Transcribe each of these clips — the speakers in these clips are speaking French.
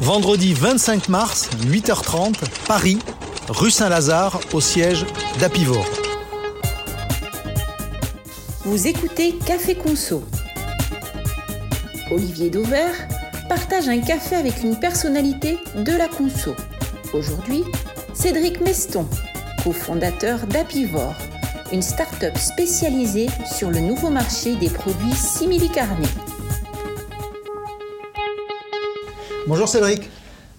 Vendredi 25 mars, 8h30, Paris, rue Saint-Lazare, au siège d'Apivor. Vous écoutez Café Conso. Olivier Dauvert partage un café avec une personnalité de la conso. Aujourd'hui, Cédric Meston, cofondateur d'Apivor, une start-up spécialisée sur le nouveau marché des produits simili-carnés. Bonjour Cédric.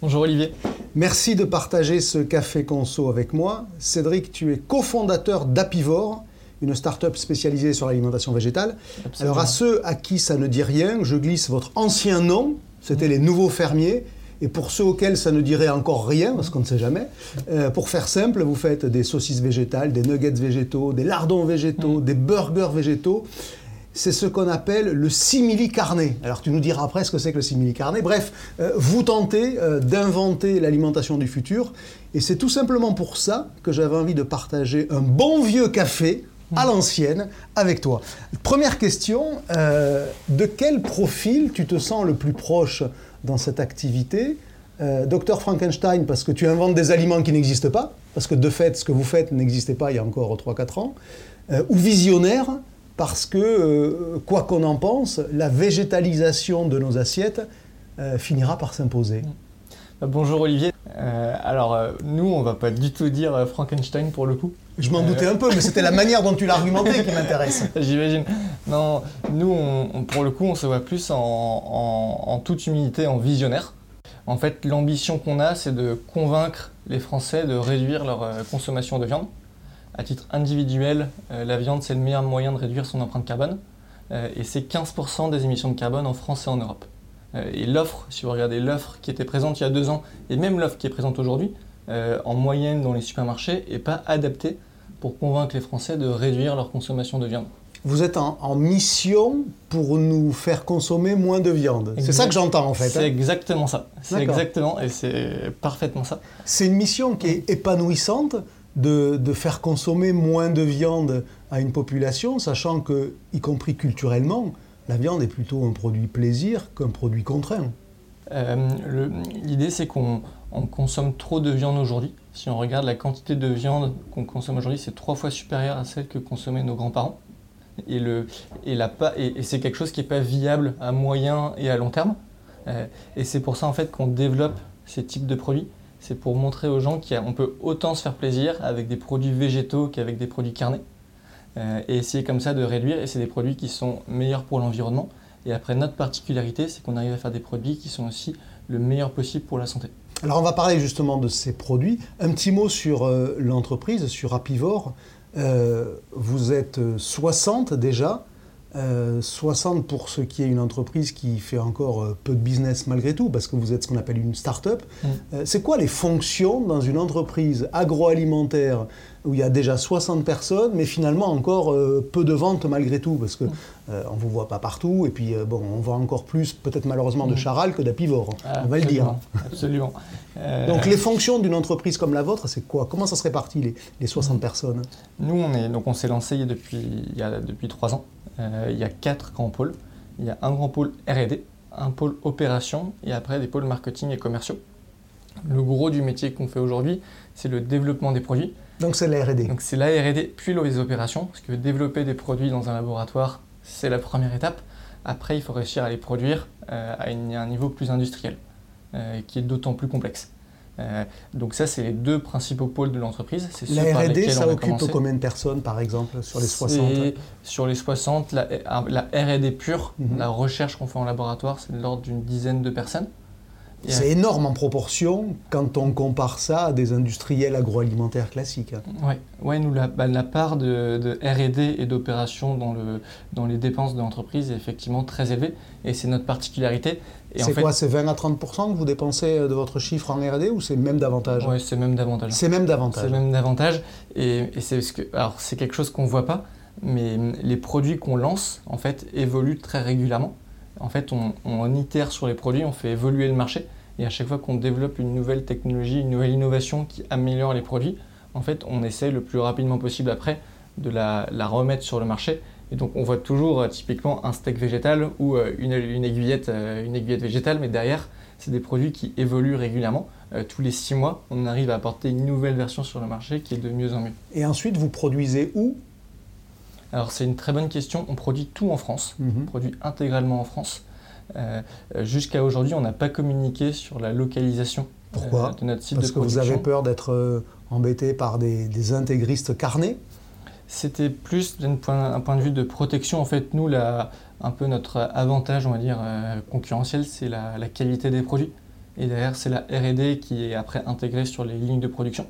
Bonjour Olivier. Merci de partager ce café conso avec moi. Cédric, tu es cofondateur d'Apivore, une start-up spécialisée sur l'alimentation végétale. Alors à ceux à qui ça ne dit rien, je glisse votre ancien nom, c'était les nouveaux fermiers. Et pour ceux auxquels ça ne dirait encore rien, parce qu'on ne sait jamais, euh, pour faire simple, vous faites des saucisses végétales, des nuggets végétaux, des lardons végétaux, des burgers végétaux c'est ce qu'on appelle le simili-carné. Alors tu nous diras après ce que c'est que le simili-carné. Bref, euh, vous tentez euh, d'inventer l'alimentation du futur. Et c'est tout simplement pour ça que j'avais envie de partager un bon vieux café à l'ancienne avec toi. Première question, euh, de quel profil tu te sens le plus proche dans cette activité Docteur Frankenstein, parce que tu inventes des aliments qui n'existent pas, parce que de fait, ce que vous faites n'existait pas il y a encore 3-4 ans, ou visionnaire, parce que, euh, quoi qu'on en pense, la végétalisation de nos assiettes euh, finira par s'imposer. Bonjour Olivier. Euh, alors, nous, on va pas du tout dire Frankenstein pour le coup. Je m'en doutais un peu, mais c'était la manière dont tu l'as argumenté qui m'intéresse. J'imagine. Non, nous, pour le coup, on se voit plus en, en toute humilité, en visionnaire. En fait, l'ambition qu'on a, c'est de convaincre les Français de réduire leur consommation de viande à titre individuel, euh, la viande, c'est le meilleur moyen de réduire son empreinte carbone. Euh, et c'est 15% des émissions de carbone en France et en Europe. Euh, et l'offre, si vous regardez l'offre qui était présente il y a deux ans, et même l'offre qui est présente aujourd'hui, en moyenne dans les supermarchés, n'est pas adaptée pour convaincre les Français de réduire leur consommation de viande. Vous êtes en, mission pour nous faire consommer moins de viande. C'est ça que j'entends en fait. C'est hein. exactement ça. C'est exactement, et c'est parfaitement ça. C'est une mission qui est épanouissante de, faire consommer moins de viande à une population, sachant que, y compris culturellement, la viande est plutôt un produit plaisir qu'un produit contraint. Euh, l'idée, c'est qu'on consomme trop de viande aujourd'hui. Si on regarde la quantité de viande qu'on consomme aujourd'hui, c'est trois fois supérieure à celle que consommaient nos grands-parents. Et, c'est quelque chose qui n'est pas viable à moyen et à long terme. Euh, et c'est pour ça en fait qu'on développe ces types de produits c'est pour montrer aux gens qu'on peut autant se faire plaisir avec des produits végétaux qu'avec des produits carnés. Euh, et essayer comme ça de réduire, et c'est des produits qui sont meilleurs pour l'environnement. Et après, notre particularité, c'est qu'on arrive à faire des produits qui sont aussi le meilleur possible pour la santé. Alors on va parler justement de ces produits. Un petit mot sur euh, l'entreprise, sur Apivore. Euh, vous êtes 60 déjà. 60 euh, pour ce qui est une entreprise qui fait encore peu de business malgré tout, parce que vous êtes ce qu'on appelle une start-up. Mm. C'est quoi les fonctions dans une entreprise agroalimentaire où il y a déjà 60 personnes, mais finalement encore peu de ventes malgré tout, parce que mm. on ne vous voit pas partout, et puis bon, on voit encore plus, peut-être malheureusement, de mm. Charal que d'Apivore, on va le dire. Absolument. Donc les fonctions d'une entreprise comme la vôtre, c'est quoi? Comment ça se répartit les, les 60 personnes? Nous, on est donc on s'est lancé depuis il y a depuis trois ans. Euh, il y a quatre grands pôles. Il y a un grand pôle RD, un pôle opération et après des pôles marketing et commerciaux. Le gros du métier qu'on fait aujourd'hui, c'est le développement des produits. Donc c'est la R&D. Donc c'est la R&D puis les opérations, parce que développer des produits dans un laboratoire, c'est la première étape. Après, il faut réussir à les produire euh, à, un niveau plus industriel, euh, qui est d'autant plus complexe. Euh, donc ça, c'est les deux principaux pôles de l'entreprise. La R&D, ça occupe combien de personnes, par exemple, sur les 60 Sur les 60, la, la R&D pure, mhm. la recherche qu'on fait en laboratoire, c'est de l'ordre d'une dizaine de personnes. C'est énorme en proportion quand on compare ça à des industriels agroalimentaires classiques. Oui, ouais, nous, la, bah, la part de, de RD et d'opération dans, le, dans les dépenses de l'entreprise est effectivement très élevée et c'est notre particularité. C'est quoi C'est 20 à 30 que vous dépensez de votre chiffre en RD ou c'est même davantage? Oui, c'est même davantage. C'est même davantage. C'est même davantage. Et, et c'est que, alors c'est quelque chose qu'on ne voit pas, mais les produits qu'on lance en fait évoluent très régulièrement. En fait, on, itère sur les produits, on fait évoluer le marché. Et à chaque fois qu'on développe une nouvelle technologie, une nouvelle innovation qui améliore les produits, en fait, on essaie le plus rapidement possible après de la, remettre sur le marché Et donc on voit toujours typiquement un steak végétal ou une, aiguillette, une aiguillette végétale, mais derrière, c'est des produits qui évoluent régulièrement. tous les six mois, on arrive à apporter une nouvelle version sur le marché qui est de mieux en mieux. Et ensuite, vous produisez où? Alors c'est une très bonne question. On produit tout en France, mhm. on produit intégralement en France. Euh, Jusqu'à aujourd'hui, on n'a pas communiqué sur la localisation euh, de notre site Parce que vous avez peur d'être euh, embêté par des, intégristes carnés? C'était plus d'un point, point, de vue de protection. En fait, nous, un peu notre avantage, on va dire, euh, concurrentiel, c'est la, la, qualité des produits. Et derrière, c'est la R&D qui est après intégrée sur les lignes de production.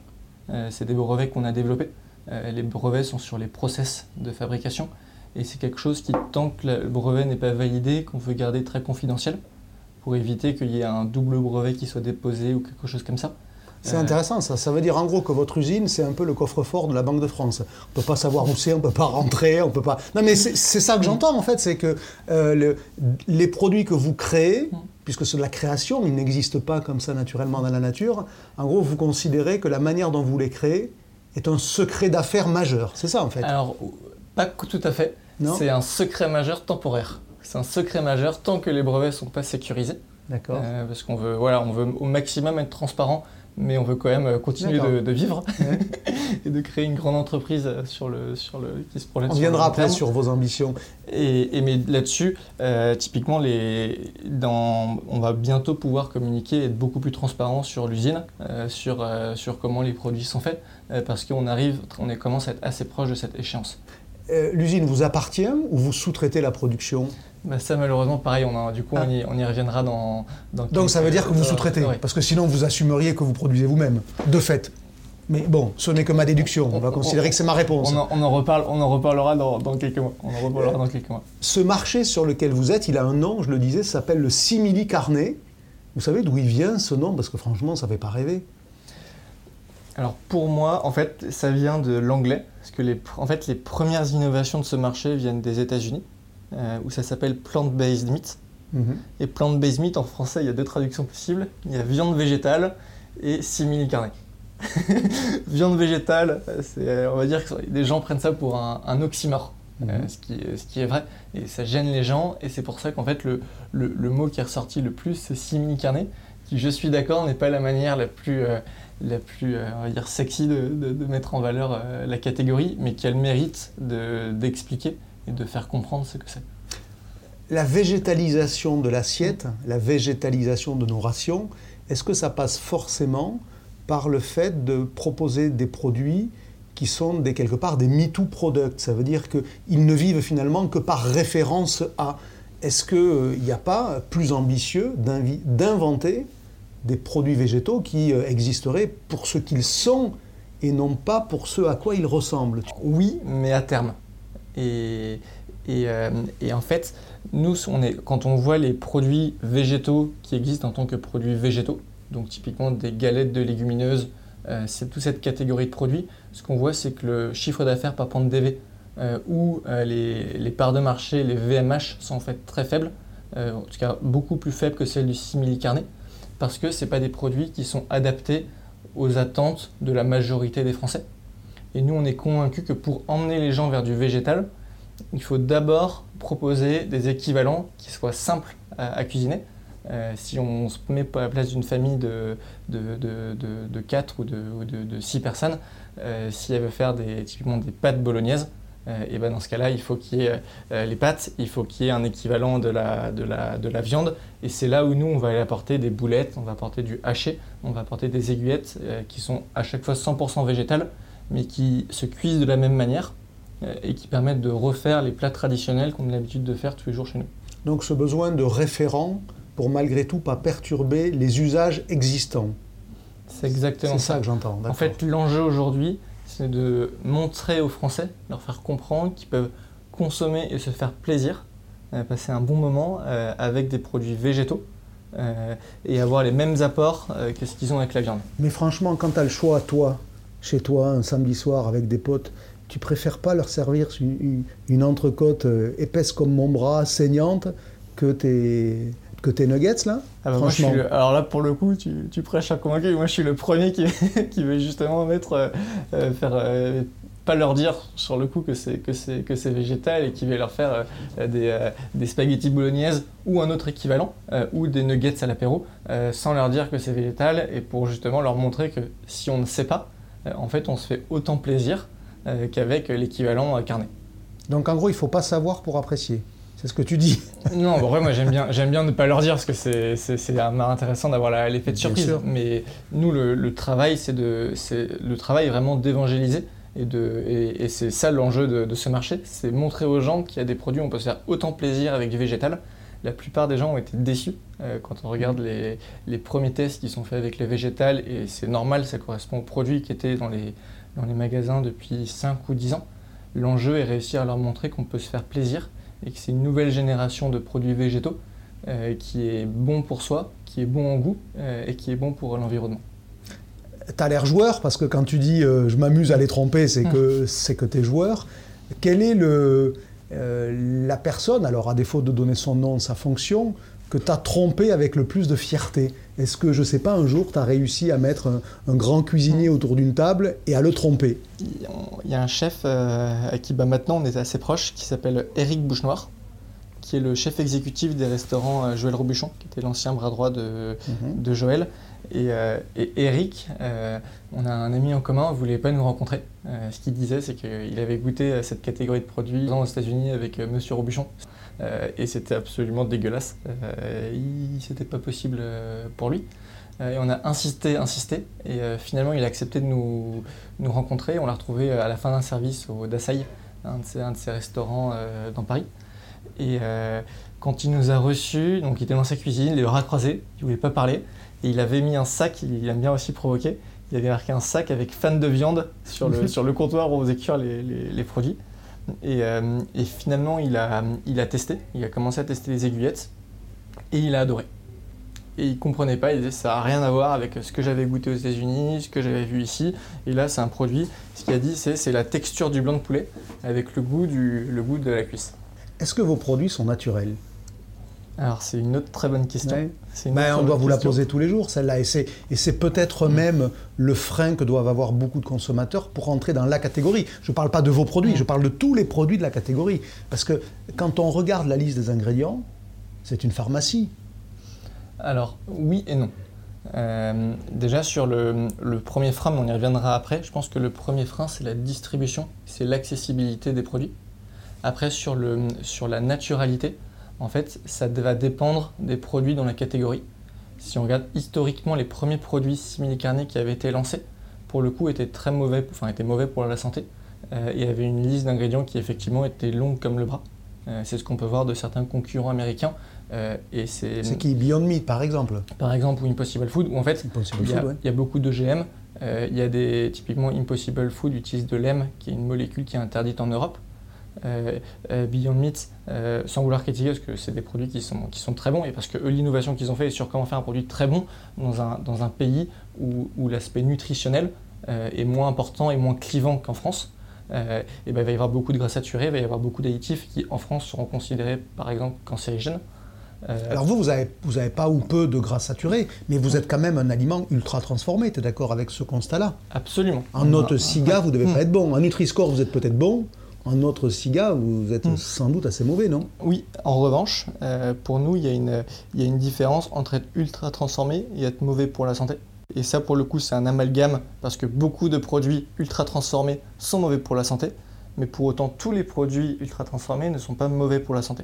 c'est des brevets qu'on a développés. Euh, les brevets sont sur les process de fabrication. Et c'est quelque chose qui, tant que le brevet n'est pas validé, qu'on veut garder très confidentiel pour éviter qu'il y ait un double brevet qui soit déposé ou quelque chose comme ça. C'est intéressant ça. Ça veut dire en gros que votre usine, c'est un peu le coffre-fort de la Banque de France. On ne peut pas savoir où c'est, on ne peut pas rentrer, on peut pas. Non mais c'est ça que j'entends en fait, c'est que euh, les produits que vous créez, mm. puisque c'est de la création, ils n'existent pas comme ça naturellement dans la nature. En gros, vous considérez que la manière dont vous les créez est un secret d'affaires majeur. C'est ça en fait Alors, pas tout à fait. C'est un secret majeur temporaire. C'est un secret majeur tant que les brevets ne sont pas sécurisés. D'accord. Euh, parce qu'on veut, voilà, on veut au maximum être transparent mais on veut quand même euh, continuer de, vivre et de créer une grande entreprise euh, sur le, sur le, qui se projette. On viendra après sur vos ambitions. Et, mais là-dessus, euh, typiquement, les, dans, on va bientôt pouvoir communiquer et être beaucoup plus transparent sur l'usine, sur, sur comment les produits sont faits, parce qu'on arrive, on commence à être assez proche de cette échéance. l'usine vous appartient ou vous sous-traitez la production? Bah ça malheureusement pareil, on du coup on, y, on, y, reviendra dans... Donc ça veut dire que vous sous-traitez, parce que sinon vous assumeriez que vous produisez vous-même, de fait. Mais bon, ce n'est que ma déduction, on, va considérer que c'est ma réponse. On en, reparle, on en reparlera dans, quelques mois. On en reparlera dans quelques mois. Ce marché sur lequel vous êtes, il a un nom, je le disais, s'appelle le simili carnet. Vous savez d'où il vient ce nom? Parce que franchement, ça ne fait pas rêver. Alors pour moi, en fait, ça vient de l'anglais, parce que les, en fait, les premières innovations de ce marché viennent des États-Unis. Euh, où ça s'appelle plant-based meat. Mhm. Et plant-based meat, en français, il y a deux traductions possibles. Il y a viande végétale et simili carne. viande végétale, on va dire que les gens prennent ça pour un, oxymore. Euh, mhm. ce, qui, ce, qui, est vrai. Et ça gêne les gens. Et c'est pour ça qu'en fait, le, le, mot qui est ressorti le plus, c'est simili carne, qui, je suis d'accord, n'est pas la manière la plus, euh, la plus on va dire, sexy de, mettre en valeur la catégorie, mais qui a le mérite d'expliquer et de faire comprendre ce que c'est. La végétalisation de l'assiette, la végétalisation de nos rations, est-ce que ça passe forcément par le fait de proposer des produits qui sont des, quelque part des MeToo products? Ça veut dire qu'ils ne vivent finalement que par référence à. Est-ce qu'il n'y a pas plus ambitieux d'inventer des produits végétaux qui euh, existeraient pour ce qu'ils sont et non pas pour ce à quoi ils ressemblent Oui, mais à terme. Et, euh, en fait, nous, quand on voit les produits végétaux qui existent en tant que produits végétaux, donc typiquement des galettes de légumineuses, euh, c'est toute cette catégorie de produits, ce qu'on voit, c'est que le chiffre d'affaires par point de DV ou les, les, parts de marché, les VMH, sont en fait très faibles, en tout cas beaucoup plus faibles que celles du simili carnet, parce que ce pas des produits qui sont adaptés aux attentes de la majorité des Français. Et nous, on est convaincus que pour emmener les gens vers du végétal, il faut d'abord proposer des équivalents qui soient simples à, cuisiner. Euh, si on se met à la place d'une famille de, de, de, de, 4 ou de, 6 personnes, si elle veut faire typiquement des pâtes bolognaises, euh, et ben dans ce cas-là, il faut qu'il y ait les pâtes, il faut qu'il y ait un équivalent de la, de la, de la viande. Et c'est là où nous, on va aller apporter des boulettes, on va apporter du haché, on va apporter des aiguillettes qui sont à chaque fois 100% végétales mais qui se cuisent de la même manière euh, et qui permettent de refaire les plats traditionnels qu'on a l'habitude de faire tous les jours chez nous. Donc ce besoin de référent pour malgré tout pas perturber les usages existants. C'est exactement ça. que j'entends. En fait, l'enjeu aujourd'hui, c'est de montrer aux Français, leur faire comprendre qu'ils peuvent consommer et se faire plaisir, euh, passer un bon moment euh, avec des produits végétaux. et avoir les mêmes apports que ce qu'ils ont avec la viande. Mais franchement, quand tu as le choix, toi, chez toi un samedi soir avec des potes, tu préfères pas leur servir une, entrecôte euh, épaisse comme mon bras, saignante, que tes, tes nuggets là ah bah Alors là, pour le coup, tu, tu, prêches à convaincre. Moi, je suis le premier qui, qui veut justement mettre, euh, euh, faire pas leur dire sur le coup que c'est que c'est que c'est végétal et qui va leur faire euh, des, euh, des spaghettis bolognaises ou un autre équivalent euh, ou des nuggets à l'apéro sans leur dire que c'est végétal et pour justement leur montrer que si on ne sait pas, en fait on se fait autant plaisir qu'avec l'équivalent carné. Donc en gros, il faut pas savoir pour apprécier. C'est ce que tu dis. non, bon, moi j'aime bien, j'aime bien ne pas leur dire parce que c'est, c'est, intéressant d'avoir l'effet de surprise. Mais nous, le, travail, c'est de, c'est le travail vraiment d'évangéliser. Et, de, et, c'est ça l'enjeu de, ce marché, c'est montrer aux gens qu'il y a des produits où on peut se faire autant plaisir avec du végétal. La plupart des gens ont été déçus euh, quand on regarde les, les, premiers tests qui sont faits avec le végétal, et c'est normal, ça correspond aux produits qui étaient dans les, dans les magasins depuis 5 ou 10 ans. L'enjeu est réussir à leur montrer qu'on peut se faire plaisir et que c'est une nouvelle génération de produits végétaux euh, qui est bon pour soi, qui est bon en goût euh, et qui est bon pour l'environnement. Tu as l'air joueur parce que quand tu dis euh, je m'amuse à les tromper, c'est que c'est que tu es joueur. Quelle est le, la personne, alors à défaut de donner son nom, sa fonction, que tu as trompé avec le plus de fierté? Est-ce que, je sais pas, un jour, tu as réussi à mettre un, grand cuisinier mm. autour d'une table et à le tromper? Il y a un chef euh, à qui bah, maintenant on est assez proche, qui s'appelle Eric Bouchenoir, qui est le chef exécutif des restaurants euh, Joël Robuchon, qui était l'ancien bras droit de, de Joël. Et, euh, Eric, on a un ami en commun, ne voulait pas nous rencontrer. ce qu'il disait, c'est qu'il avait goûté cette catégorie de produits aux États-Unis avec Monsieur Robuchon. Euh, et c'était absolument dégueulasse. Euh, C'était pas possible euh, pour lui. Et on a insisté, insisté, et finalement il a accepté de nous, nous rencontrer. On l'a retrouvé à la fin d'un service au Dassaï, un de ses, un de ses restaurants dans Paris. Et quand il nous a reçus, donc il était dans sa cuisine, les bras croisés, il voulait pas parler, et il avait mis un sac, il, aime bien aussi provoquer, il avait marqué un sac avec fan de viande sur le, sur le comptoir où on faisait cuire les, les produits. Euh, et, finalement, il a, testé, il a commencé à tester les aiguillettes et il a adoré. Et il comprenait pas, il disait ça n'a rien à voir avec ce que j'avais goûté aux États-Unis, ce que j'avais vu ici. Et là, c'est un produit, ce qu'il a dit, c'est, la texture du blanc de poulet avec le goût de la cuisse. Est-ce que vos produits sont naturels? Alors c'est une autre très bonne question. Ben, on doit vous la poser tous les jours, celle-là. Et c'est peut-être mm. même le frein que doivent avoir beaucoup de consommateurs pour entrer dans la catégorie. Je ne parle pas de vos produits, mm. je parle de tous les produits de la catégorie. Parce que quand on regarde la liste des ingrédients, c'est une pharmacie. Alors oui et non. Euh, déjà sur le, premier frein, on y reviendra après, je pense que le premier frein c'est la distribution, c'est l'accessibilité des produits. Après sur, le, sur la naturalité, en fait, ça va dépendre des produits dans la catégorie. Si on regarde historiquement les premiers produits simili-carnés qui avaient été lancés, pour le coup étaient très mauvais, enfin étaient mauvais pour la santé. Euh, il y avait une liste d'ingrédients qui effectivement était longue comme le bras. Euh, c'est ce qu'on peut voir de certains concurrents américains. Euh, et c'est qui? Beyond Meat par exemple Par exemple ou Impossible Food où en fait il y, a, il y, a beaucoup d'OGM. il y a des typiquement Impossible Food utilise de l'EM qui est une molécule qui est interdite en Europe. Euh, euh, Beyond Meat, euh, sans vouloir critiquer, parce que c'est des produits qui sont, qui sont très bons, et parce que eux, l'innovation qu'ils ont fait est sur comment faire un produit très bon dans un, dans un pays où, où l'aspect nutritionnel est moins important et moins clivant qu'en France. et ben, il va y avoir beaucoup de gras saturés, il va y avoir beaucoup d'additifs qui, en France, seront considérés, par exemple, cancérigènes. Alors vous, vous n'avez vous avez pas ou peu de gras saturés, mais vous êtes quand même un aliment ultra transformé, tu es d'accord avec ce constat-là? Absolument. En note SIGA, vous ne devez pas être bon. En Nutri-Score, vous êtes peut-être bon, en autre SIGA, vous êtes hmm. sans doute assez mauvais, non? Oui, en revanche, euh, pour nous, il y, a une, il y, a une différence entre être ultra transformé et être mauvais pour la santé. Et ça, pour le coup, c'est un amalgame parce que beaucoup de produits ultra transformés sont mauvais pour la santé, mais pour autant, tous les produits ultra transformés ne sont pas mauvais pour la santé.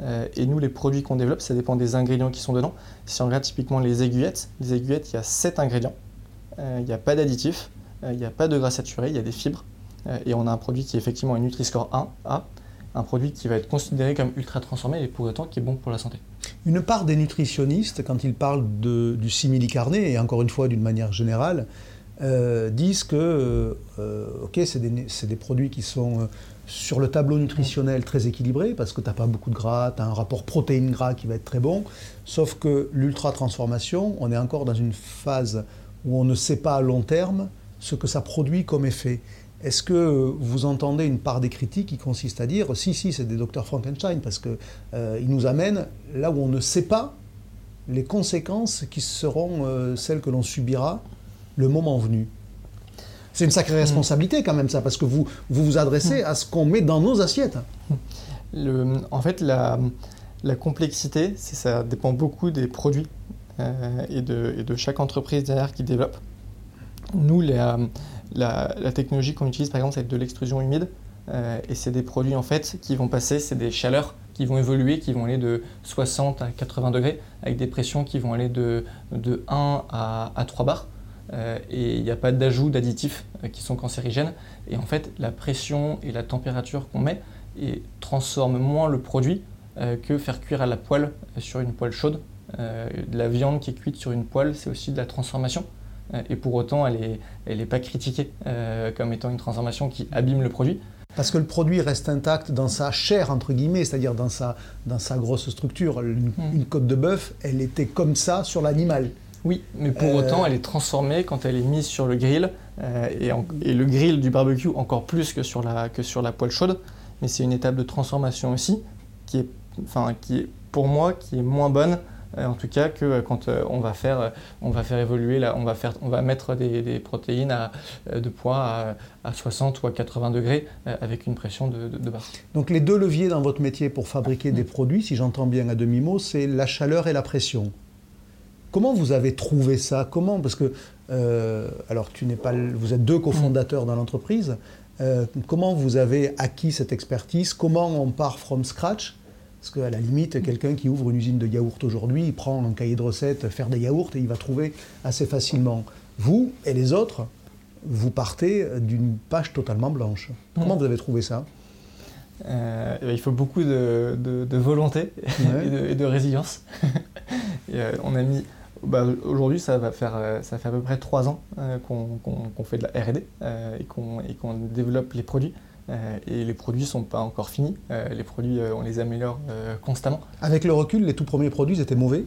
Euh, et nous, les produits qu'on développe, ça dépend des ingrédients qui sont dedans. Si on regarde typiquement les aiguillettes, les aiguillettes, il y a 7 ingrédients, euh, il n'y a pas d'additifs, il n'y a pas de gras saturé, il y a des fibres, et on a un produit qui est effectivement un Nutri-Score 1A, un produit qui va être considéré comme ultra transformé et pour autant qui est bon pour la santé. Une part des nutritionnistes, quand ils parlent du simili-carné, et encore une fois d'une manière générale, euh, disent que euh, ok, c'est des, des, produits qui sont sur le tableau nutritionnel très équilibrés parce que tu n'as pas beaucoup de gras, tu as un rapport protéines-gras qui va être très bon, sauf que l'ultra-transformation, on est encore dans une phase où on ne sait pas à long terme ce que ça produit comme effet. Est-ce que vous entendez une part des critiques qui consiste à dire si, si, c'est des docteurs Frankenstein, parce qu'ils euh, nous amènent là où on ne sait pas les conséquences qui seront euh, celles que l'on subira le moment venu C'est une sacrée responsabilité quand même ça, parce que vous vous, vous adressez à ce qu'on met dans nos assiettes. en fait, la, complexité, ça dépend beaucoup des produits euh, et, de, chaque entreprise derrière qui développe. Nous, la, technologie qu'on utilise par exemple, c'est de l'extrusion humide. Euh, et c'est des produits en fait qui vont passer, c'est des chaleurs qui vont évoluer, qui vont aller de 60 à 80 degrés, avec des pressions qui vont aller de, de 1 à, à 3 bars. Euh, et il n'y a pas d'ajout d'additifs euh, qui sont cancérigènes. Et en fait, la pression et la température qu'on met et transforment moins le produit que faire cuire à la poêle sur une poêle chaude. la viande qui est cuite sur une poêle, c'est aussi de la transformation. Et pour autant, elle n'est elle est pas critiquée comme étant une transformation qui abîme le produit. Parce que le produit reste intact dans sa chair, entre guillemets, c'est-à-dire dans sa, dans sa grosse structure. Une, une côte de bœuf, elle était comme ça sur l'animal. Oui, mais pour autant, euh. elle est transformée quand elle est mise sur le grill, euh, et, le grill du barbecue encore plus que sur la, que sur la poêle chaude. Mais c'est une étape de transformation aussi, qui est, enfin, qui est pour moi, qui est moins bonne, euh, en tout cas, que quand on, va faire, on va faire évoluer, là, on, va faire, on va mettre des, protéines à, de poids à, 60 ou à 80 degrés avec une pression de, de, barre. Donc les deux leviers dans votre métier pour fabriquer des produits, si j'entends bien à demi-mot, c'est la chaleur et la pression. Comment vous avez trouvé ça? Comment? Parce que, euh, alors, tu n'es pas, vous êtes deux cofondateurs dans l'entreprise. Euh, comment vous avez acquis cette expertise? Comment on part from scratch? Parce qu'à la limite, quelqu'un qui ouvre une usine de yaourt aujourd'hui, il prend un cahier de recettes, faire des yaourts, et il va trouver assez facilement. Vous et les autres, vous partez d'une page totalement blanche. Comment vous avez trouvé ça? Euh, il faut beaucoup de, volonté et, de, résilience. on a mis bah, Aujourd'hui, ça va faire euh, ça fait à peu près trois ans euh, qu'on fait de la R&D euh, et qu'on développe les produits. Et les produits ne sont pas encore finis. les produits, on les améliore constamment. Avec le recul, les tout premiers produits étaient mauvais?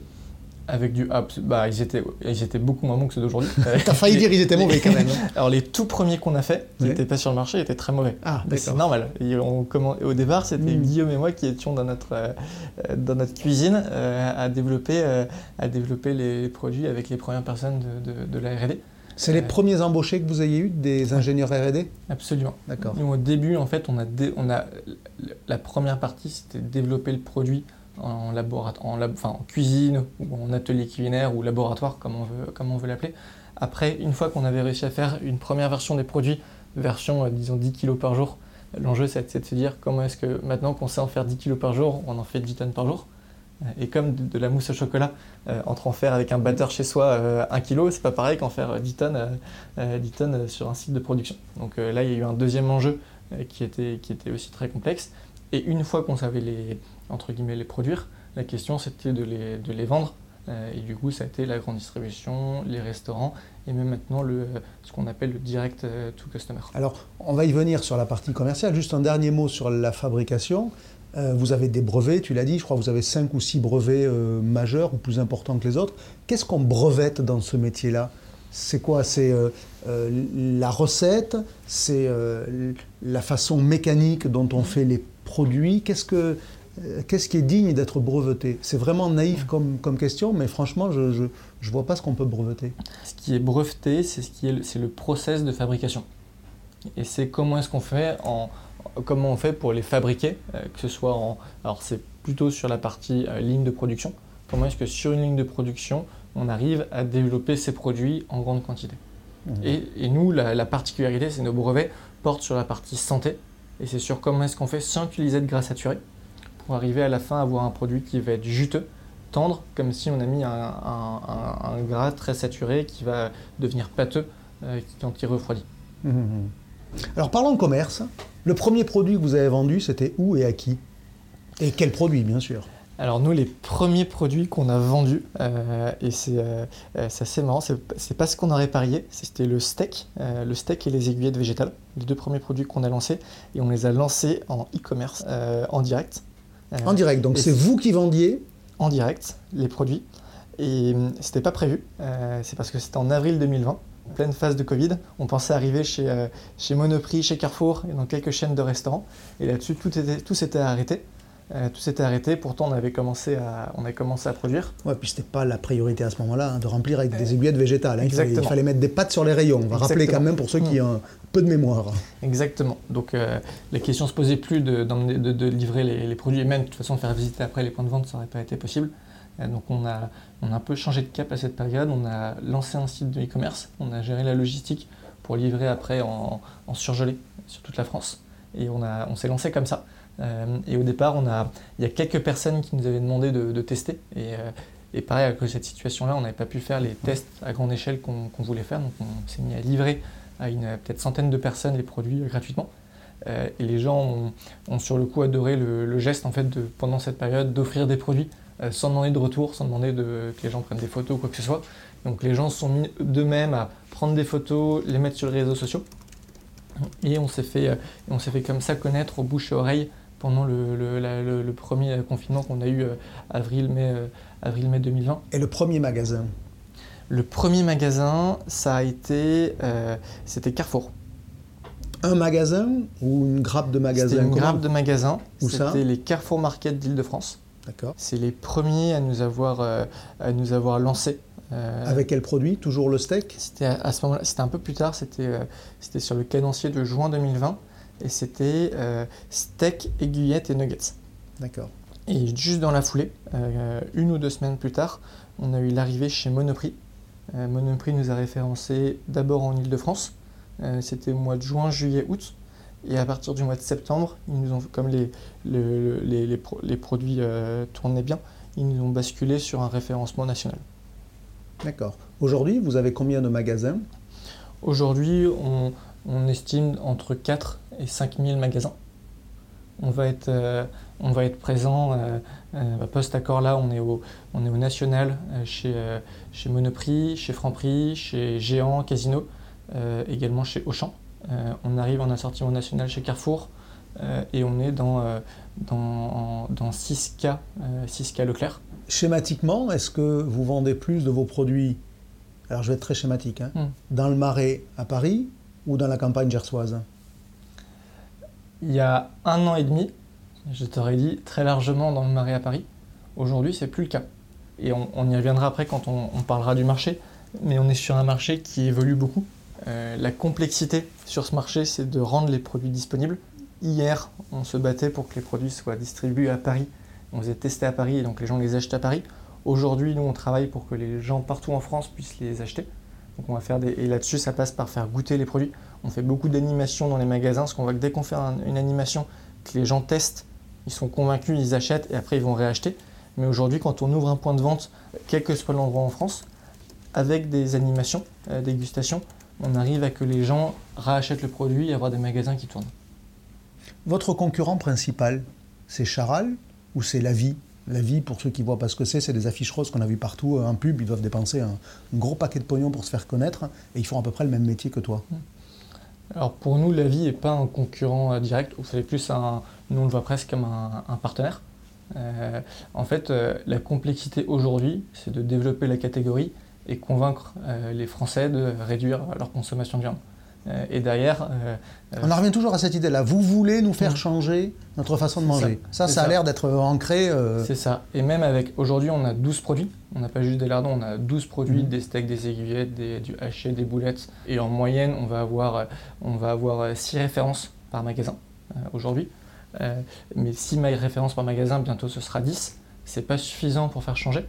Avec du ah, bah ils étaient ils étaient beaucoup moins bons que ceux d'aujourd'hui. T'as failli dire ils étaient mauvais quand même. Alors les tout premiers qu'on a fait, qui n'étaient pas sur le marché, étaient très mauvais. Ah, c'est normal. on, au départ, c'était hmm. Guillaume et moi qui étions dans notre euh, dans notre cuisine euh, à développer euh, à développer les produits avec les premières personnes de, de, la R&D. C'est les premiers embauchés que vous ayez eu des ingénieurs R&D Absolument. D'accord. Au début, en fait, on a, on a la première partie, c'était développer le produit en, laboratoire, en, en, cuisine ou en atelier culinaire ou laboratoire, comme on veut, comme on veut l'appeler. Après, une fois qu'on avait réussi à faire une première version des produits, version, euh, disons, 10 kg par jour, l'enjeu c'est de se dire comment est-ce que maintenant qu'on sait en faire 10 kg par jour, on en fait 10 tonnes par jour. Et comme de, la mousse au chocolat, euh, entre en faire avec un batteur chez soi euh, 1 kg, c'est pas pareil qu'en faire 10 tonnes, 10 tonnes sur un site de production. Donc là, il y a eu un deuxième enjeu qui, était, qui était aussi très complexe. Et une fois qu'on savait les, entre guillemets, les produire. La question, c'était de les, de les vendre. Euh, et du coup, ça a été la grande distribution, les restaurants, et même maintenant le, ce qu'on appelle le direct euh, to customer. Alors, on va y venir sur la partie commerciale. Juste un dernier mot sur la fabrication. Euh, vous avez des brevets, tu l'as dit, je crois que vous avez cinq ou six brevets majeurs ou plus importants que les autres. Qu'est-ce qu'on brevette dans ce métier-là? C'est quoi? C'est la recette? C'est la façon mécanique dont on fait les produits? Qu'est-ce que euh, qu'est-ce qui est digne d'être breveté? C'est vraiment naïf comme, comme, question, mais franchement, je ne vois pas ce qu'on peut breveter. Ce qui est breveté, c'est ce qui est, c'est le process de fabrication. Et c'est comment est-ce qu'on fait en, comment on fait pour les fabriquer, euh, que ce soit en, alors c'est plutôt sur la partie euh, ligne de production. Comment est-ce que sur une ligne de production, on arrive à développer ces produits en grande quantité? Mmh. Et, et, nous, la, la particularité, c'est nos brevets portent sur la partie santé, et c'est sur comment est-ce qu'on fait sans utiliser de gras saturé pour arriver à la fin à avoir un produit qui va être juteux, tendre, comme si on a mis un, gras très saturé qui va devenir pâteux euh, quand il refroidit. Mmh, mmh, mmh. Alors parlons de commerce. Le premier produit que vous avez vendu, c'était où et à qui? Et quel produit, bien sûr? Alors nous, les premiers produits qu'on a vendus, euh, et euh, c'est assez marrant, c'est pas ce qu'on aurait parié, c'était le steak, le steak et les aiguillettes végétales, les deux premiers produits qu'on a lancés, et on les a lancés en e-commerce, en direct. Euh, en direct, donc c'est vous qui vendiez? En direct, les produits. Et c'était pas prévu, euh, c'est parce que c'était en avril 2020, en pleine phase de Covid. On pensait arriver chez, euh, chez Monoprix, chez Carrefour et dans quelques chaînes de restaurants. Et là-dessus, tout, tout s'était arrêté. Euh, tout s'était arrêté, pourtant on avait commencé à, on commencé à produire. Ouais, puis c'était pas la priorité à ce moment-là hein, de remplir avec des aiguillettes végétales. hein. Il, fallait, Exactement. il fallait mettre des pâtes sur les rayons. On va rappeler quand même pour ceux qui Mm. ont un peu de mémoire. Exactement. Donc euh, la question se posait plus de- de livrer les, les produits et même de toute façon faire visiter après les points de vente, ça n'aurait pas été possible. Euh, donc on a, on a un peu changé de cap à cette période. On a lancé un site de e-commerce, on a géré la logistique pour livrer après en, surgelé sur toute la France. Et on, on s'est lancé comme ça. Euh, et au départ, on a, il y a quelques personnes qui nous avaient demandé de, tester. Et, euh, et pareil, à cause de cette situation-là, on n'avait pas pu faire les tests à grande échelle qu'on voulait faire. Donc on s'est mis à livrer à une peut-être centaine de personnes les produits euh, gratuitement. Et les gens ont, sur le coup adoré le, geste en fait pendant cette période d'offrir des produits sans demander de retour, sans demander de, que les gens prennent des photos ou quoi que ce soit. Donc les gens se sont mis d'eux-mêmes à prendre des photos, les mettre sur les réseaux sociaux. Et on s'est fait, euh, on s'est fait comme ça connaître au bouche à oreille pendant le, le- la- le- le premier confinement qu'on a eu euh, avril-mai euh, avril-mai 2020. Et le premier magasin? Le premier magasin, ça a été, euh, c'était Carrefour. Un magasin ou une grappe de magasins C'était une grappe de magasins. C'était les Carrefour Market d'Île-de-France. C'est les premiers à nous avoir, euh, à nous avoir lancé. Euh, Avec quel produit? Toujours le steak? C'était à, à ce moment-là, c'était un peu plus tard, c'était euh, c'était sur le cadencier de juin 2020 et c'était steak, aiguillettes et nuggets. D'accord. Et juste dans la foulée, une ou deux semaines plus tard, on a eu l'arrivée chez Monoprix. Monoprix nous a référencé d'abord en Ile-de-France. C'était au mois de juin, juillet, août. Et à partir du mois de septembre, ils nous ont, comme les, le- les, les pro- les produits euh, tournaient bien, ils nous ont basculé sur un référencement national. D'accord. Aujourd'hui, vous avez combien de magasins? Aujourd'hui, on, on estime entre 4 et 5 000 magasins. On va être, euh, on va être présent, euh, bah, post-accord là, on est au, on est au national chez, chez Monoprix, chez Franprix, chez Géant, Casino, également chez Auchan. On arrive en assortiment national chez Carrefour et on est dans, euh, dans, dans 6K, euh, 6K Leclerc. Schématiquement, est-ce que vous vendez plus de vos produits, alors je vais être très schématique, hein, Hmm. dans le Marais à Paris ou dans la campagne gersoise? Il y a un an et demi, je t'aurais dit très largement dans le Marais à Paris. Aujourd'hui, c'est plus le cas. Et on, on y reviendra après quand on, on parlera du marché. Mais on est sur un marché qui évolue beaucoup. Euh, la complexité sur ce marché, c'est de rendre les produits disponibles. Hier, on se battait pour que les produits soient distribués à Paris. On a testés à Paris et donc les gens les achètent à Paris. Aujourd'hui, nous, on travaille pour que les gens partout en France puissent les acheter. On va faire des... Et là-dessus, ça passe par faire goûter les produits. On fait beaucoup d'animations dans les magasins, parce qu'on voit que dès qu'on fait un- une animation, que les gens testent, ils sont convaincus, ils achètent et après ils vont réacheter. Mais aujourd'hui, quand on ouvre un point de vente, quel que soit l'endroit en France, avec des animations, euh, dégustation, on arrive à que les gens rachètent le produit et avoir des magasins qui tournent. Votre concurrent principal, c'est Charal ou c'est La Vie? La Vie, pour ceux qui ne voient pas ce que c'est, c'est des affiches roses qu'on a vues partout euh, en pub. Ils doivent dépenser un, gros paquet de pognon pour se faire connaître et ils font à peu près le même métier que toi. Alors pour nous, la vie n'est pas un concurrent euh, direct, ou c'est plus un, nous on le voit presque comme un, partenaire. Euh, en fait, la complexité aujourd'hui, c'est de développer la catégorie et convaincre les Français de réduire leur consommation de viande. Euh, et derrière, euh, On en revient toujours à cette idée-là. Vous voulez nous faire Mhm. changer notre façon de manger. Ça, ça, a l'air d'être ancré. euh, c'est ça. Et même avec, aujourd'hui, on a 12 produits. On n'a pas juste des lardons, on a 12 produits, Mhm. des steaks, des aiguillettes, des, du haché, des boulettes. Et en moyenne, on va avoir, euh, on va avoir 6 références par magasin euh, aujourd'hui. Euh, mais 6 références par magasin, bientôt ce sera 10. C'est pas suffisant pour faire changer.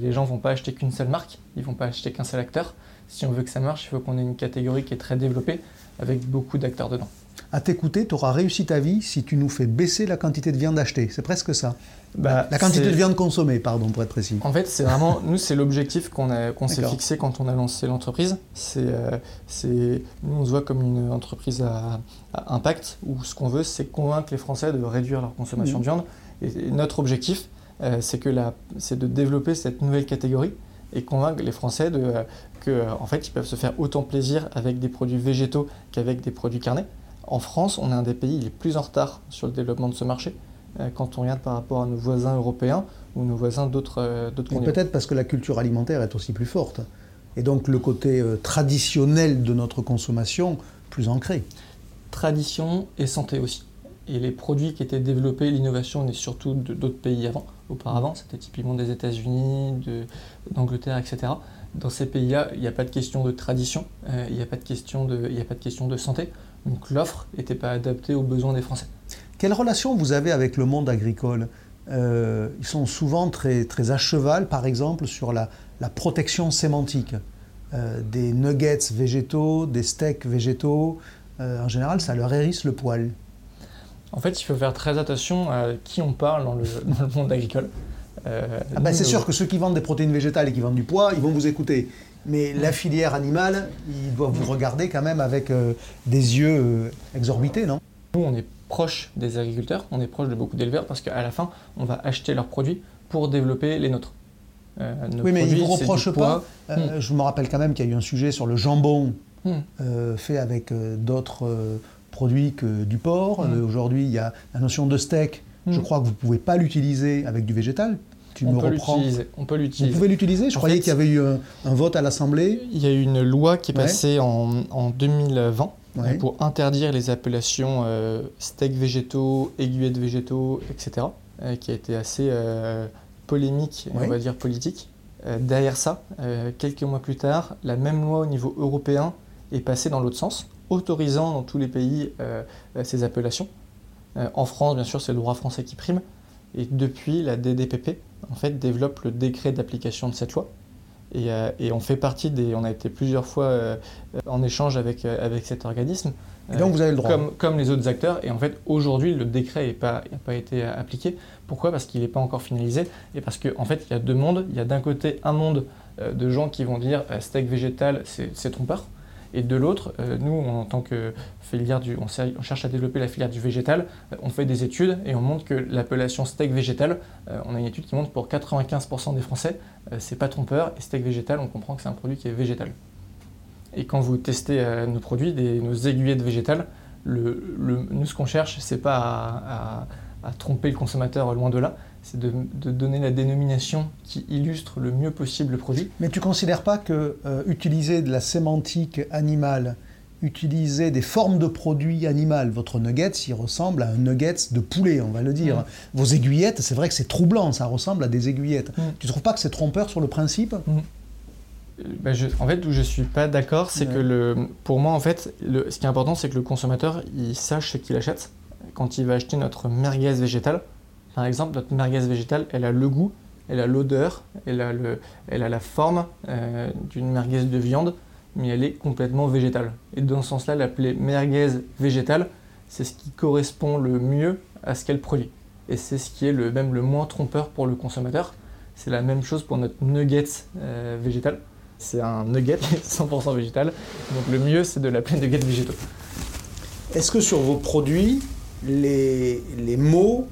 Les gens vont pas acheter qu'une seule marque, ils vont pas acheter qu'un seul acteur. Si on veut que ça marche, il faut qu'on ait une catégorie qui est très développée avec beaucoup d'acteurs dedans. À t'écouter, tu auras réussi ta vie si tu nous fais baisser la quantité de viande achetée. C'est presque ça. Bah, La quantité de viande consommée, pardon, pour être précis. En fait, c'est vraiment, nous, c'est l'objectif qu'on s'est fixé quand on a lancé l'entreprise. C'est, euh, c'est, nous, on se voit comme une entreprise à, à impact où ce qu'on veut, c'est convaincre les Français de réduire leur consommation Mhm. de viande. Et, et notre objectif, euh, c'est que c'est de développer cette nouvelle catégorie et convaincre les Français de, euh, que, en fait, ils peuvent se faire autant plaisir avec des produits végétaux qu'avec des produits carnés. En France, on est un des pays les plus en retard sur le développement de ce marché. euh, Quand on regarde par rapport à nos voisins européens ou nos voisins d'autres euh, continents. Peut-être parce que la culture alimentaire est aussi plus forte. Et donc le côté traditionnel de notre consommation plus ancré. tradition et santé aussi. Et les produits qui étaient développés, l'innovation est surtout d'autres pays avant. Auparavant, c'était typiquement des États-Unis, d'Angleterre, etc. Dans ces pays-là, il n'y a pas de question de tradition, euh, il n'y a, pas de question de, a pas de question de santé. Donc l'offre n'était pas adaptée aux besoins des Français. Quelle relation vous avez avec le monde agricole? Euh, Ils sont souvent très, très à cheval, par exemple, sur la, protection sémantique. Euh, des nuggets végétaux, des steaks végétaux, en général, ça leur hérisse le poil. En fait, il faut faire très attention à qui on parle dans le, monde agricole. Euh, ah bah, c'est sûr que ceux qui vendent des protéines végétales et qui vendent du poids, ils vont vous écouter. Mais la filière animale, ils doivent vous regarder quand même avec euh, des yeux euh, exorbités, non? Nous, on est proche des agriculteurs, on est proche de beaucoup d'éleveurs parce qu'à la fin, on va acheter leurs produits pour développer les nôtres. oui, mais ils ne vous reprochent pas. Hmm. Je me rappelle quand même qu'il y a eu un sujet sur le jambon hmm. fait avec d'autres produit que du porc. Mm. Euh, aujourd'hui, il y a la notion de steak. Je mm. crois que vous ne pouvez pas l'utiliser avec du végétal. Tu on, me peut reprends. on peut l'utiliser. Vous pouvez l'utiliser Je croyais qu'il y avait eu un, vote à l'Assemblée. Il y a eu une loi qui est passée en, 2020 pour interdire les appellations euh, steak végétaux, aiguillettes végétaux, etc. Euh, qui a été assez polémique, on va dire politique. derrière ça, quelques mois plus tard, la même loi au niveau européen est passée dans l'autre sens autorisant dans tous les pays euh, euh, ces appellations. Euh, en France, bien sûr, c'est le droit français qui prime. Et depuis, la DDPP en fait, développe le décret d'application de cette loi. Et, on fait partie des. On a été plusieurs fois en échange avec, avec cet organisme. Et donc vous avez le droit. Comme, comme les autres acteurs. Et en fait, aujourd'hui, le décret n'a pas, pas été appliqué. Pourquoi? Parce qu'il n'est pas encore finalisé. Et parce qu'en en fait, il y a deux mondes. Il y a d'un côté un monde de gens qui vont dire steak végétal, c'est trompeur. Et de l'autre, euh, nous, en tant que filière du, on, cherche à développer la filière du végétal, euh, on fait des études et on montre que l'appellation steak végétal, euh, on a une étude qui montre pour 95% des Français, c'est pas trompeur, et steak végétal, on comprend que c'est un produit qui est végétal. Et quand vous testez nos produits, nos aiguillettes végétales, le, nous, ce qu'on cherche, c'est pas à tromper le consommateur loin de là, c'est de, donner la dénomination qui illustre le mieux possible le produit. Mais tu ne considères pas que euh, utiliser de la sémantique animale, utiliser des formes de produits animaux, votre nugget, il ressemble à un nugget de poulet, on va le dire. Mm. Vos aiguillettes, c'est vrai que c'est troublant, ça ressemble à des aiguillettes. Mm. Tu ne trouves pas que c'est trompeur sur le principe? Mm. euh, ben, En fait, où je ne suis pas d'accord, c'est que le, pour moi, en fait, le, ce qui est important, c'est que le consommateur, il sache ce qu'il achète. Quand il va acheter notre merguez végétale, par exemple, notre merguez végétale, elle a le goût, elle a l'odeur, elle, a elle a la forme euh, d'une merguez de viande, mais elle est complètement végétale. Et dans ce sens-là, l'appeler merguez végétale, c'est ce qui correspond le mieux à ce qu'elle produit. Et c'est ce qui est le, même le moins trompeur pour le consommateur. C'est la même chose pour notre nuggets euh, végétal. C'est un nugget 100% végétal. Donc le mieux, c'est de l'appeler nugget végétaux. Est-ce que sur vos produits, les, mots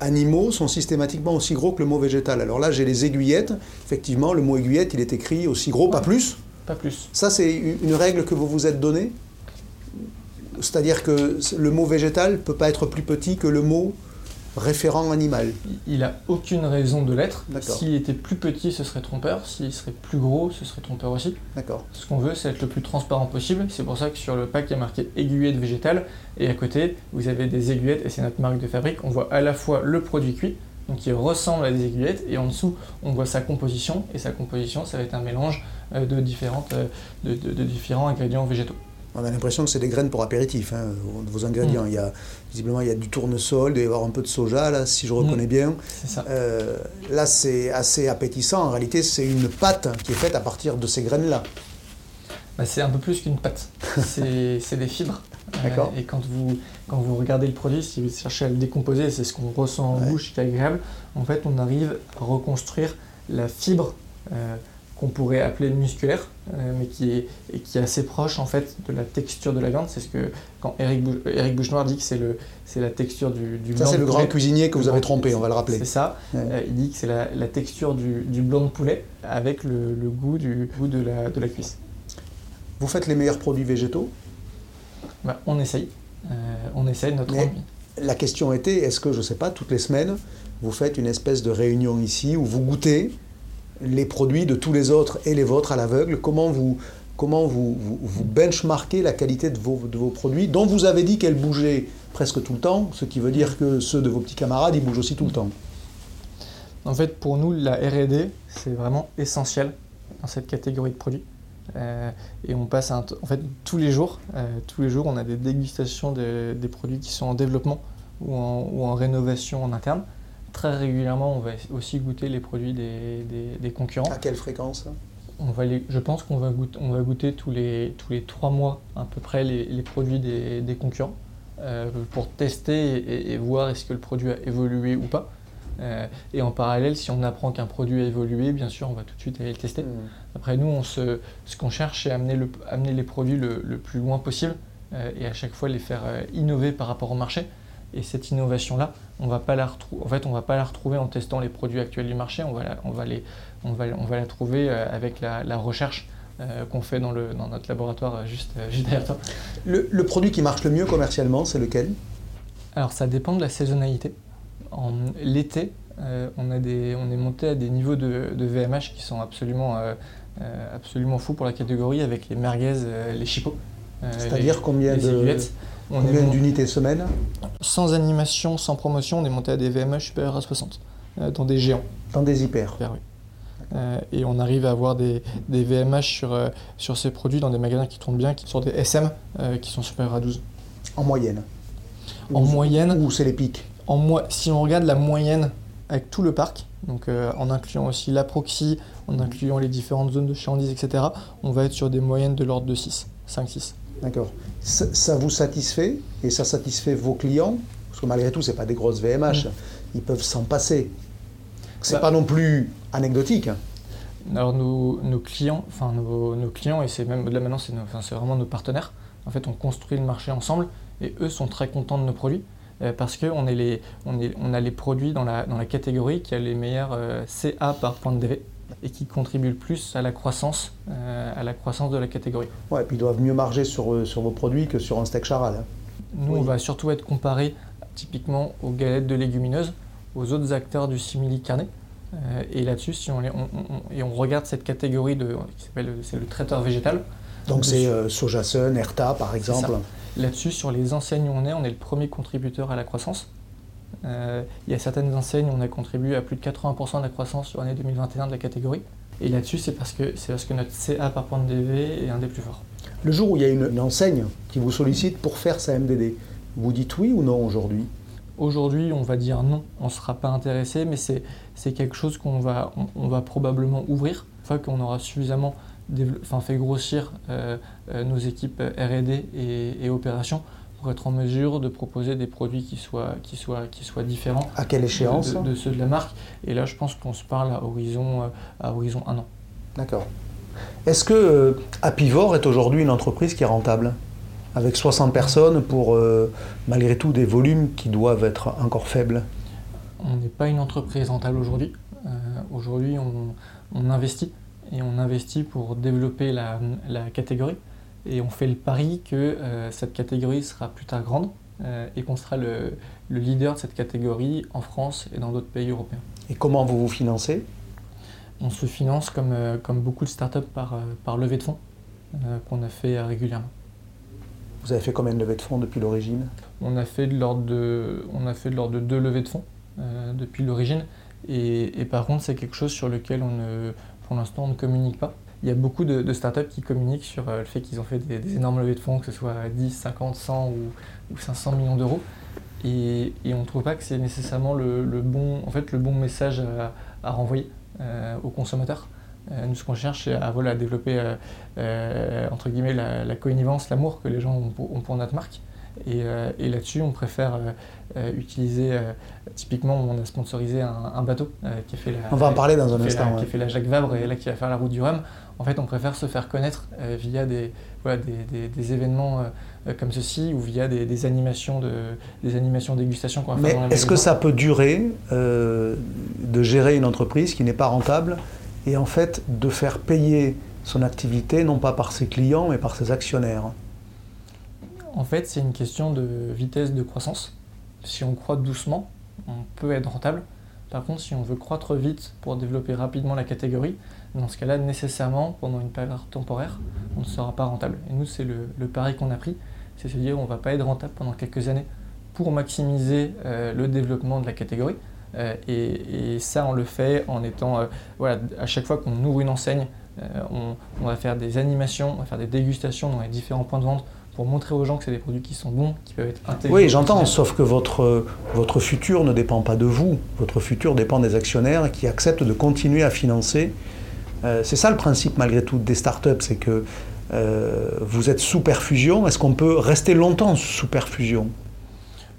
animaux sont systématiquement aussi gros que le mot végétal. Alors là, j'ai les aiguillettes. Effectivement, le mot aiguillette, il est écrit aussi gros, pas plus. Pas plus. Ça, c'est une règle que vous vous êtes donnée? C'est-à-dire que le mot végétal ne peut pas être plus petit que le mot référent animal. Il n'a aucune raison de l'être. S'il était plus petit, ce serait trompeur. S'il serait plus gros, ce serait trompeur aussi. D'accord. Ce qu'on veut, c'est être le plus transparent possible. C'est pour ça que sur le pack, il y a marqué aiguillette végétale. Et à côté, vous avez des aiguillettes, et c'est notre marque de fabrique. On voit à la fois le produit cuit, donc il ressemble à des aiguillettes, et en dessous, on voit sa composition. Et sa composition, ça va être un mélange euh, de, différentes, euh, de différents ingrédients végétaux. On a l'impression que c'est des graines pour apéritif, hein, vos ingrédients. Mm. Il y a, visiblement, il y a du tournesol, il doit y avoir un peu de soja, là, si je mm. reconnais bien. Ça. Euh, là, c'est assez appétissant. En réalité, c'est une pâte qui est faite à partir de ces graines-là. Bah, c'est un peu plus qu'une pâte. c'est des fibres. D'accord. et quand vous, quand vous regardez le produit, si vous cherchez à le décomposer, c'est ce qu'on ressent en bouche qui est agréable. En fait, on arrive à reconstruire la fibre. Euh, qu'on pourrait appeler musculaire, euh, mais qui est, et qui est assez proche en fait de la texture de la viande. C'est ce que quand Eric, Eric Bouchenoir dit que c'est le c'est la texture du, du ça c'est le grand cuisinier que vous avez trompé, on va le rappeler. C'est ça. Euh, il dit que c'est la, la, texture du, du, blanc de poulet avec le, le, goût du goût de la, de la cuisse. Vous faites les meilleurs produits végétaux? Bah, On essaye. Euh, on essaye notre mais La question était, est-ce que, je ne sais pas, toutes les semaines, vous faites une espèce de réunion ici où vous goûtez les produits de tous les autres et les vôtres à l'aveugle Comment vous, comment vous, benchmarkez la qualité de vos, de vos, produits, dont vous avez dit qu'elle bougeait presque tout le temps, ce qui veut dire que ceux de vos petits camarades, ils bougent aussi tout le temps. En fait, pour nous, la RD, c'est vraiment essentiel dans cette catégorie de produits. Euh, et on passe en fait tous les jours, euh, tous les jours, on a des dégustations des produits qui sont en développement ou en, rénovation en interne. Très régulièrement, on va aussi goûter les produits des, concurrents. À quelle fréquence on va Je pense qu'on va goûter, on va goûter tous les tous les trois mois à peu près les, produits des, concurrents euh, pour tester et, et voir est-ce que le produit a évolué ou pas. Euh, et en parallèle, si on apprend qu'un produit a évolué, bien sûr, on va tout de suite aller le tester. Hmm. Après, nous, on se, ce qu'on cherche, c'est amener, le, amener les produits le, plus loin possible euh, et à chaque fois les faire euh, innover par rapport au marché. Et cette innovation-là, on va pas la en fait, on va pas la retrouver en testant les produits actuels du marché. On va la, on va les, on va, on va la trouver avec la, la recherche qu'on fait dans, le, dans, notre laboratoire juste, juste derrière toi. Le, le produit qui marche le mieux commercialement, c'est lequel? Alors, ça dépend de la saisonnalité l'été, euh, on, on est monté à des niveaux de, VMH qui sont absolument, euh, euh, absolument fous pour la catégorie avec les merguez, les chipots. C'est-à-dire combien d'unités semaine Sans animation, sans promotion, on est monté à des VMH supérieurs à 60, dans des géants. Dans des hyper, et on arrive à avoir des, VMH sur, sur ces produits dans des magasins qui tournent bien, qui sont des SM, qui sont supérieurs à 12. En moyenne En moyenne. Ou c'est les pics si on regarde la moyenne avec tout le parc, donc euh, en incluant aussi la proxy, en incluant les différentes zones de chalandise, etc., on va être sur des moyennes de l'ordre de 6, 5-6. D'accord. Ça, vous satisfait et ça satisfait vos clients? Parce que malgré tout, ce pas des grosses VMH, ils peuvent s'en passer. C'est bah pas non plus anecdotique. Hein. Alors nos, clients, enfin nos, clients, et c'est même là maintenant, c'est vraiment nos partenaires. En fait, on construit le marché ensemble et eux sont très contents de nos produits. Euh, parce qu'on on, on a les produits dans la, dans la catégorie qui a les meilleurs euh, CA par point de DV et qui contribuent le plus à la croissance, euh, à la croissance de la catégorie. Ouais, et puis ils doivent mieux marger sur, sur vos produits que sur un steak charal. Hein. Nous, on va surtout être comparé typiquement aux galettes de légumineuses, aux autres acteurs du simili carné. et là-dessus, si on, et on regarde cette catégorie de, qui s'appelle c'est le traiteur végétal. Donc c'est Sojasun, Erta par exemple. Là-dessus, sur les enseignes où on est, on est le premier contributeur à la croissance. Euh, il y a certaines enseignes où on a contribué à plus de 80% de la croissance sur l'année 2021 de la catégorie. Et là-dessus, c'est parce, que, parce que notre CA par point de DV est un des plus forts. Le jour où il y a une, enseigne qui vous sollicite pour faire sa MDD, vous dites oui ou non aujourd'hui? Aujourd'hui, on va dire non, on ne sera pas intéressé, mais c'est quelque chose qu'on va, on, va probablement ouvrir une fois qu'on aura suffisamment enfin, fait grossir euh, euh, nos équipes R&D et, opérations pour être en mesure de proposer des produits qui soient, qui soient, qui soient différents. À quelle échéance de, ceux de la marque. Et là, je pense qu'on se parle à horizon, euh, à horizon un an. D'accord. Est-ce que Apivor est aujourd'hui une entreprise qui est rentable? Avec 60 personnes pour malgré tout des volumes qui doivent être encore faibles? On n'est pas une entreprise rentable aujourd'hui. aujourd'hui, on, on, investit et on investit pour développer la, catégorie. Et on fait le pari que euh, cette catégorie sera plus tard grande euh, et qu'on sera le, leader de cette catégorie en France et dans d'autres pays européens. Et comment vous vous financez? On se finance comme, euh, comme beaucoup de startups par, par levée de fonds qu'on a fait régulièrement. Vous avez fait combien de levées de fonds depuis l'origine? On a fait de l'ordre de, on a fait de l'ordre de deux levées de fonds depuis l'origine. Et, et, par contre, c'est quelque chose sur lequel on ne, pour l'instant, on ne communique pas. Il y a beaucoup de, startups qui communiquent sur euh, le fait qu'ils ont fait des, énormes levées de fonds, que ce soit 10, 50, 100 ou, 500 millions d'euros. Et, on ne trouve pas que c'est nécessairement le, bon, en fait, le bon message à, renvoyer euh, aux consommateurs. Euh, nous, ce qu'on cherche, c'est à, développer entre guillemets, la, la l'amour que les gens ont pour notre marque. Euh, et, là-dessus, on préfère euh, euh, utiliser, typiquement, on a sponsorisé un, bateau qui a fait la. On va en parler dans un instant. Qui a fait la Jacques Vabre et là qui va faire la route du Rhum. En fait, on préfère se faire connaître via des, des, événements comme ceci ou via des, animations de des animations dégustation qu'on va Mais est-ce que ça peut durer de gérer une entreprise qui n'est pas rentable et en fait de faire payer son activité non pas par ses clients mais par ses actionnaires? En fait, c'est une question de vitesse de croissance. Si on croît doucement, on peut être rentable. Par contre, si on veut croître vite pour développer rapidement la catégorie, dans ce cas-là, nécessairement, pendant une période temporaire, on ne sera pas rentable. Et nous, c'est le, pari qu'on a pris, c'est se dire on ne va pas être rentable pendant quelques années pour maximiser le développement de la catégorie. Et, ça, on le fait en étant, voilà, à chaque fois qu'on ouvre une enseigne, on, on, va faire des animations, on va faire des dégustations dans les différents points de vente pour montrer aux gens que c'est des produits qui sont bons, qui peuvent être intégrés. Oui, j'entends, sauf que votre, votre futur ne dépend pas de vous. Votre futur dépend des actionnaires qui acceptent de continuer à financer. Euh, c'est ça le principe malgré tout des startups, c'est que euh, vous êtes sous perfusion. Est-ce qu'on peut rester longtemps sous perfusion?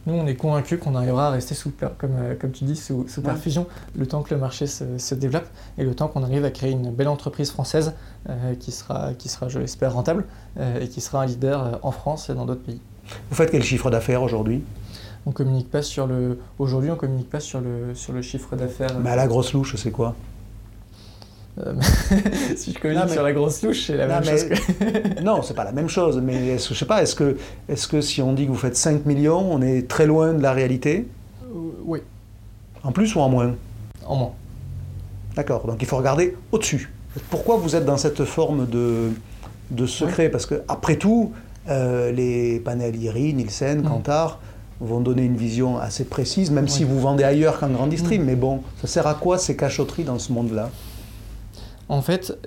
Nous, on est convaincus qu'on arrivera à rester sous, comme, euh, comme tu dis, sous, perfusion le temps que le marché se, développe et le temps qu'on arrive à créer une belle entreprise française euh, qui, sera, qui sera, je l'espère, rentable euh, et qui sera un leader en France et dans d'autres pays. Vous faites quel chiffre d'affaires aujourd'hui? On communique pas sur le. Aujourd'hui, on communique pas sur le, sur le chiffre d'affaires. Mais à la grosse louche, c'est quoi? si je communique sur la grosse touche, c'est la même chose. Que... non, c'est pas la même chose. Mais est-ce, je sais pas, est-ce que, est que si on dit que vous faites 5 millions, on est très loin de la réalité? Euh, Oui. En plus ou en moins? En moins. D'accord. Donc il faut regarder au-dessus. Pourquoi vous êtes dans cette forme de, de secret? Parce que après tout, euh, les panels IRI, Nielsen, mm. Kantar vont donner une vision assez précise, même si vous vendez ailleurs qu'en grand distrib. Mm. Mais bon, ça sert à quoi ces cachotteries dans ce monde-là? En fait,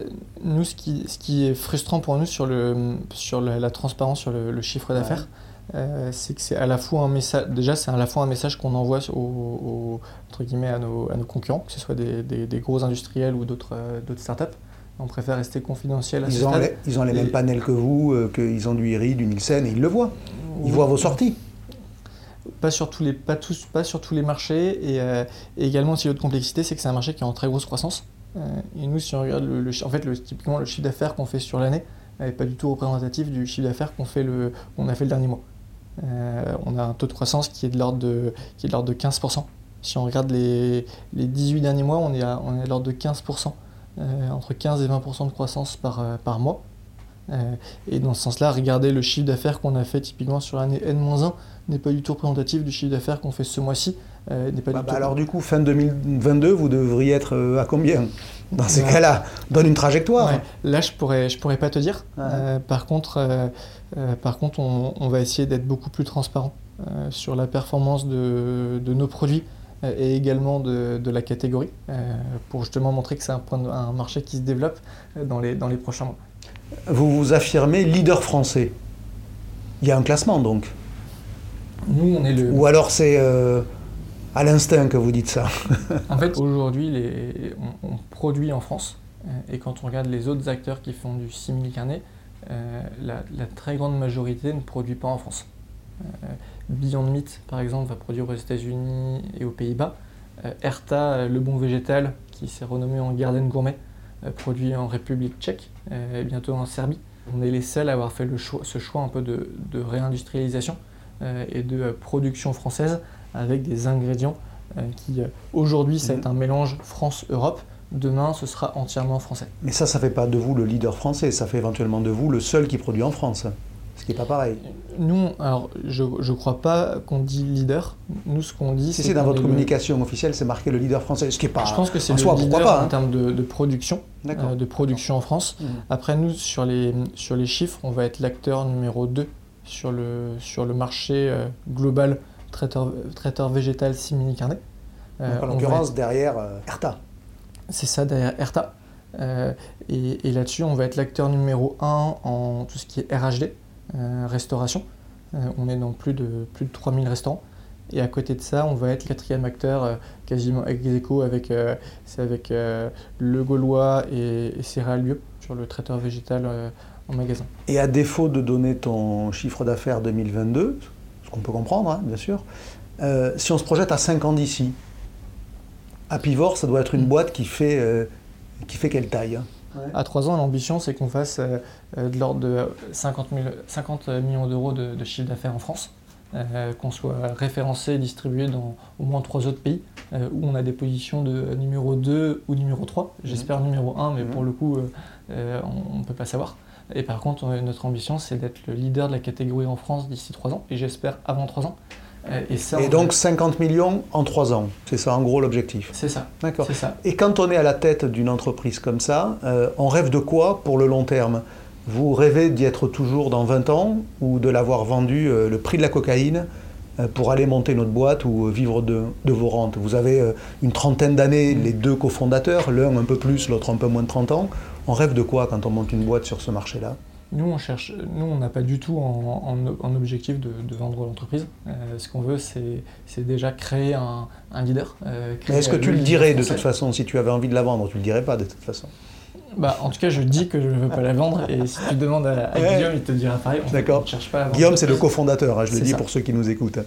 nous, ce qui, ce qui, est frustrant pour nous sur, le, sur la, transparence, sur le, chiffre d'affaires, euh, c'est que c'est à la fois un message. Déjà, c'est à la fois un message qu'on envoie entre guillemets à nos, à nos, concurrents, que ce soit des, des, gros industriels ou d'autres euh, d'autres startups. On préfère rester confidentiel à ils, ont les, ils ont les mêmes panels que vous, euh, qu'ils ont du IRI, du Nielsen, et ils le voient. Ils voient vos sorties. Pas sur tous les, pas tous, pas sur tous les marchés. Et, et également, aussi, l'autre complexité, c'est que c'est un marché qui est en très grosse croissance. Euh, et nous, si on regarde le, en fait, typiquement le chiffre d'affaires qu'on fait sur l'année, n'est pas du tout représentatif du chiffre d'affaires qu'on a fait le dernier mois. Euh, on a un taux de croissance qui est de l'ordre de, de l'ordre de 15%. Si on regarde les, les 18 derniers mois, on est à, l'ordre de 15%, euh, entre 15 et 20% de croissance par, par mois. et dans ce sens-là, regarder le chiffre d'affaires qu'on a fait typiquement sur l'année N-1 n'est pas du tout représentatif du chiffre d'affaires qu'on fait ce mois-ci. Euh, bah, bah, alors du coup, fin 2022, vous devriez être euh, à combien? Dans ces cas-là, donne une trajectoire. Là, je pourrais, je pourrais pas te dire. Euh, par contre, par contre, on, va essayer d'être beaucoup plus transparent sur la performance de, nos produits et également de, la catégorie pour justement montrer que c'est un, un, marché qui se développe dans les, dans les prochains mois. Vous vous affirmez leader français. Il y a un classement donc. Nous, on est le. Ou alors c'est à l'instinct que vous dites ça. en fait, aujourd'hui, on, produit en France, euh, et quand on regarde les autres acteurs qui font du simili carnet, euh, la, très grande majorité ne produit pas en France. Euh, Beyond Meat, par exemple, va produire aux États-Unis et aux Pays-Bas. Erta, le bon végétal, qui s'est renommé en Garden Gourmet, produit en République tchèque et bientôt en Serbie. On est les seuls à avoir fait le ce choix un peu de, de réindustrialisation et de production française avec des ingrédients euh, qui, euh, aujourd'hui, c'est mhm. un mélange France-Europe. Demain, ce sera entièrement français. Mais ça, ça ne fait pas de vous le leader français, ça fait éventuellement de vous le seul qui produit en France. Ce qui n'est pas pareil. Nous, alors, je ne crois pas qu'on dit leader. Nous, ce qu'on dit, c'est. Si c'est dans votre communication officielle, c'est marqué le leader français. Ce qui est pas. Je pense que c'est le leader pas, en hein. termes de, production, euh, de production en France. Mhm. Après, nous, sur les, sur les chiffres, on va être l'acteur numéro 2 sur le, sur le marché global traiteur, traiteur végétal simili carnet. Euh, en l'occurrence, derrière euh, Erta. C'est ça, derrière Erta. Euh, et, là-dessus, on va être l'acteur numéro 1 en tout ce qui est RHD, restauration. on est dans plus de, plus de 3000 restaurants. Et à côté de ça, on va être le quatrième acteur, quasiment ex aequo avec, c'est avec Le Gaulois et, et Céréales Bio sur le traiteur végétal en magasin. Et à défaut de donner ton chiffre d'affaires 2022, ce qu'on peut comprendre, hein, bien sûr. Euh, si on se projette à 5 ans d'ici, à Pivor, ça doit être une mm. boîte qui fait, euh, qui fait quelle taille hein À 3 ans, l'ambition, c'est qu'on fasse euh, de l'ordre de 50, 50 millions d'euros de, chiffre d'affaires en France, qu'on soit référencé et distribué dans au moins 3 autres pays, où on a des positions de numéro 2 ou numéro 3. Mm. J'espère numéro 1, mais mm. pour le coup, on ne peut pas savoir. Et par contre, notre ambition, c'est d'être le leader de la catégorie en France d'ici 3 ans, et j'espère avant 3 ans. Euh, et, ça, et donc 50 millions en 3 ans, c'est ça en gros l'objectif C'est ça. D'accord. Et quand on est à la tête d'une entreprise comme ça, euh, on rêve de quoi pour le long terme? Vous rêvez d'y être toujours dans 20 ans ou de l'avoir vendu euh, le prix de la cocaïne pour aller monter notre boîte ou vivre de, vos rentes Vous avez une trentaine d'années, les deux cofondateurs, l'un un peu plus, l'autre un peu moins de 30 ans. On rêve de quoi quand on monte une boîte sur ce marché-là? Nous, on cherche, nous, on n'a pas du tout en, objectif de, vendre l'entreprise. ce qu'on veut, c'est déjà créer un, leader. Est-ce que tu le dirais de toute façon si tu avais envie de la vendre? Tu le dirais pas de toute façon bah, en tout cas, je dis que je ne veux pas la vendre et si tu demandes à, Guillaume, il te dira pareil. D'accord. Guillaume, c'est le cofondateur, hein, je le dis pour ceux qui nous écoutent.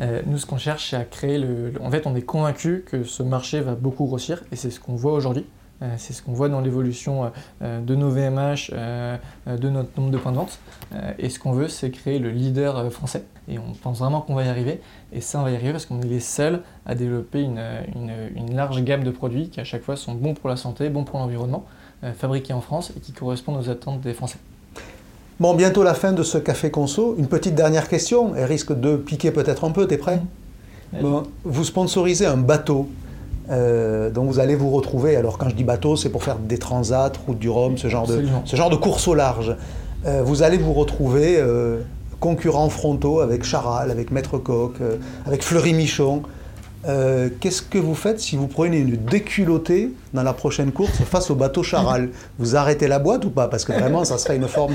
Euh, nous, ce qu'on cherche, c'est à créer le. En fait, on est convaincu que ce marché va beaucoup grossir et c'est ce qu'on voit aujourd'hui. Euh, c'est ce qu'on voit dans l'évolution euh, de nos VMH, de notre nombre de points de vente. et ce qu'on veut, c'est créer le leader français. Et on pense vraiment qu'on va y arriver. Et ça, on va y arriver parce qu'on est les seuls à développer une, une large gamme de produits qui, à chaque fois, sont bons pour la santé, bons pour l'environnement. Euh, fabriqués en France et qui correspondent aux attentes des Français. Bon, bientôt la fin de ce café conso. Une petite dernière question, elle risque de piquer peut-être un peu, t'es prêt? Bon, Vous sponsorisez un bateau euh, dont vous allez vous retrouver. Alors quand je dis bateau, c'est pour faire des transats, route du Rhum, ce genre, de, ce genre de course au large. Euh, vous allez vous retrouver concurrents frontaux avec Charal, avec Maître Coq, avec Fleury Michon. Euh, qu'est-ce que vous faites si vous prenez une déculottée dans la prochaine course face au bateau Charal Vous arrêtez la boîte ou pas? Parce que vraiment, ça serait une forme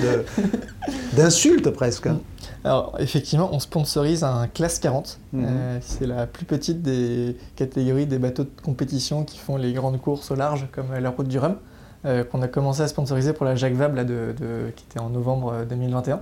d'insulte presque. Hein. Alors, effectivement, on sponsorise un classe 40. Mhm. Euh, c'est la plus petite des catégories des bateaux de compétition qui font les grandes courses au large, comme la Route du Rhum, euh, qu'on a commencé à sponsoriser pour la Jacques Vabre, de, qui était en novembre 2021.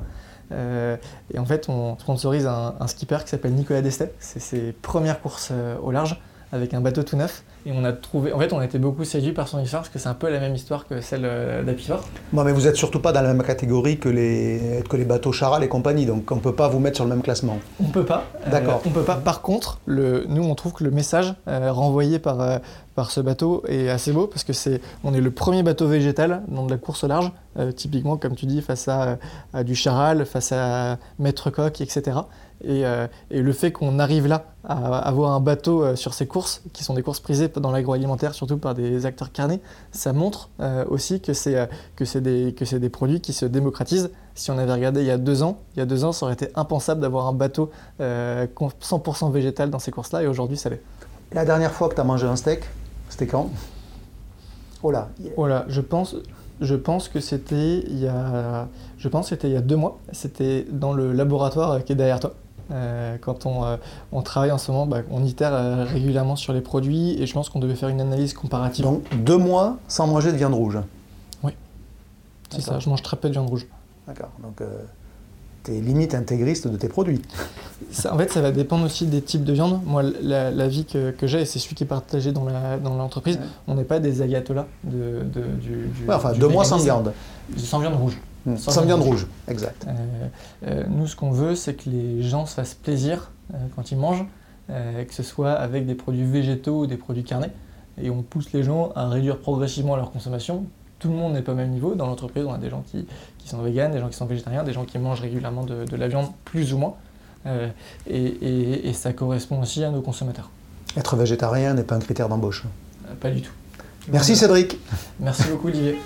Euh, et en fait, on sponsorise un, skipper qui s'appelle Nicolas Destet. C'est ses premières courses euh, au large avec un bateau tout neuf. Et on a trouvé, en fait, on a été beaucoup séduit par son histoire parce que c'est un peu la même histoire que celle euh, d'Apivor. Non, mais vous n'êtes surtout pas dans la même catégorie que les, que les bateaux Charal et compagnie, donc on ne peut pas vous mettre sur le même classement. On peut pas. D'accord. on peut pas. Par contre, le, nous, on trouve que le message renvoyé par, par ce bateau est assez beau parce que c'est, on est le premier bateau végétal dans de la course au large, euh, typiquement comme tu dis face à, du charal, face à maître coq, etc. Euh, et, le fait qu'on arrive là à avoir un bateau euh, sur ces courses, qui sont des courses prisées dans l'agroalimentaire, surtout par des acteurs carnés, ça montre aussi que c'est que des que des produits qui se démocratisent. Si on avait regardé il y a deux ans, il y a deux ans, ça aurait été impensable d'avoir un bateau 100% végétal dans ces courses-là, et aujourd'hui, ça l'est. La dernière fois que tu as mangé un steak, c'était quand? Oh là. Oh là, je pense, je pense que c'était il y a, je pense c'était il y a deux mois. C'était dans le laboratoire qui est derrière toi. Euh, quand on, euh, on, travaille en ce moment, bah, on itère euh, régulièrement sur les produits et je pense qu'on devait faire une analyse comparative. Donc deux mois sans manger de viande rouge. Oui, c'est ça. Je mange très peu de viande rouge. D'accord. Donc tes limites intégristes de tes produits. en fait, ça va dépendre aussi des types de viande. Moi, la, vie que, j'ai, et c'est celui qui est partagé dans l'entreprise, dans on n'est pas des ayatollahs de, du, enfin, deux mois sans viande. Sans viande rouge. Mmh. Sans, viande rouge, exact. Euh, euh, nous, ce qu'on veut, c'est que les gens se fassent plaisir euh, quand ils mangent, que ce soit avec des produits végétaux ou des produits carnés. Et on pousse les gens à réduire progressivement leur consommation tout le monde n'est pas au même niveau. Dans l'entreprise, on a des gens qui, sont véganes, des gens qui sont végétariens, des gens qui mangent régulièrement de, la viande, plus ou moins. Euh, et, ça correspond aussi à nos consommateurs. Être végétarien n'est pas un critère d'embauche. Euh, pas du tout. Merci Cédric. Merci beaucoup Olivier.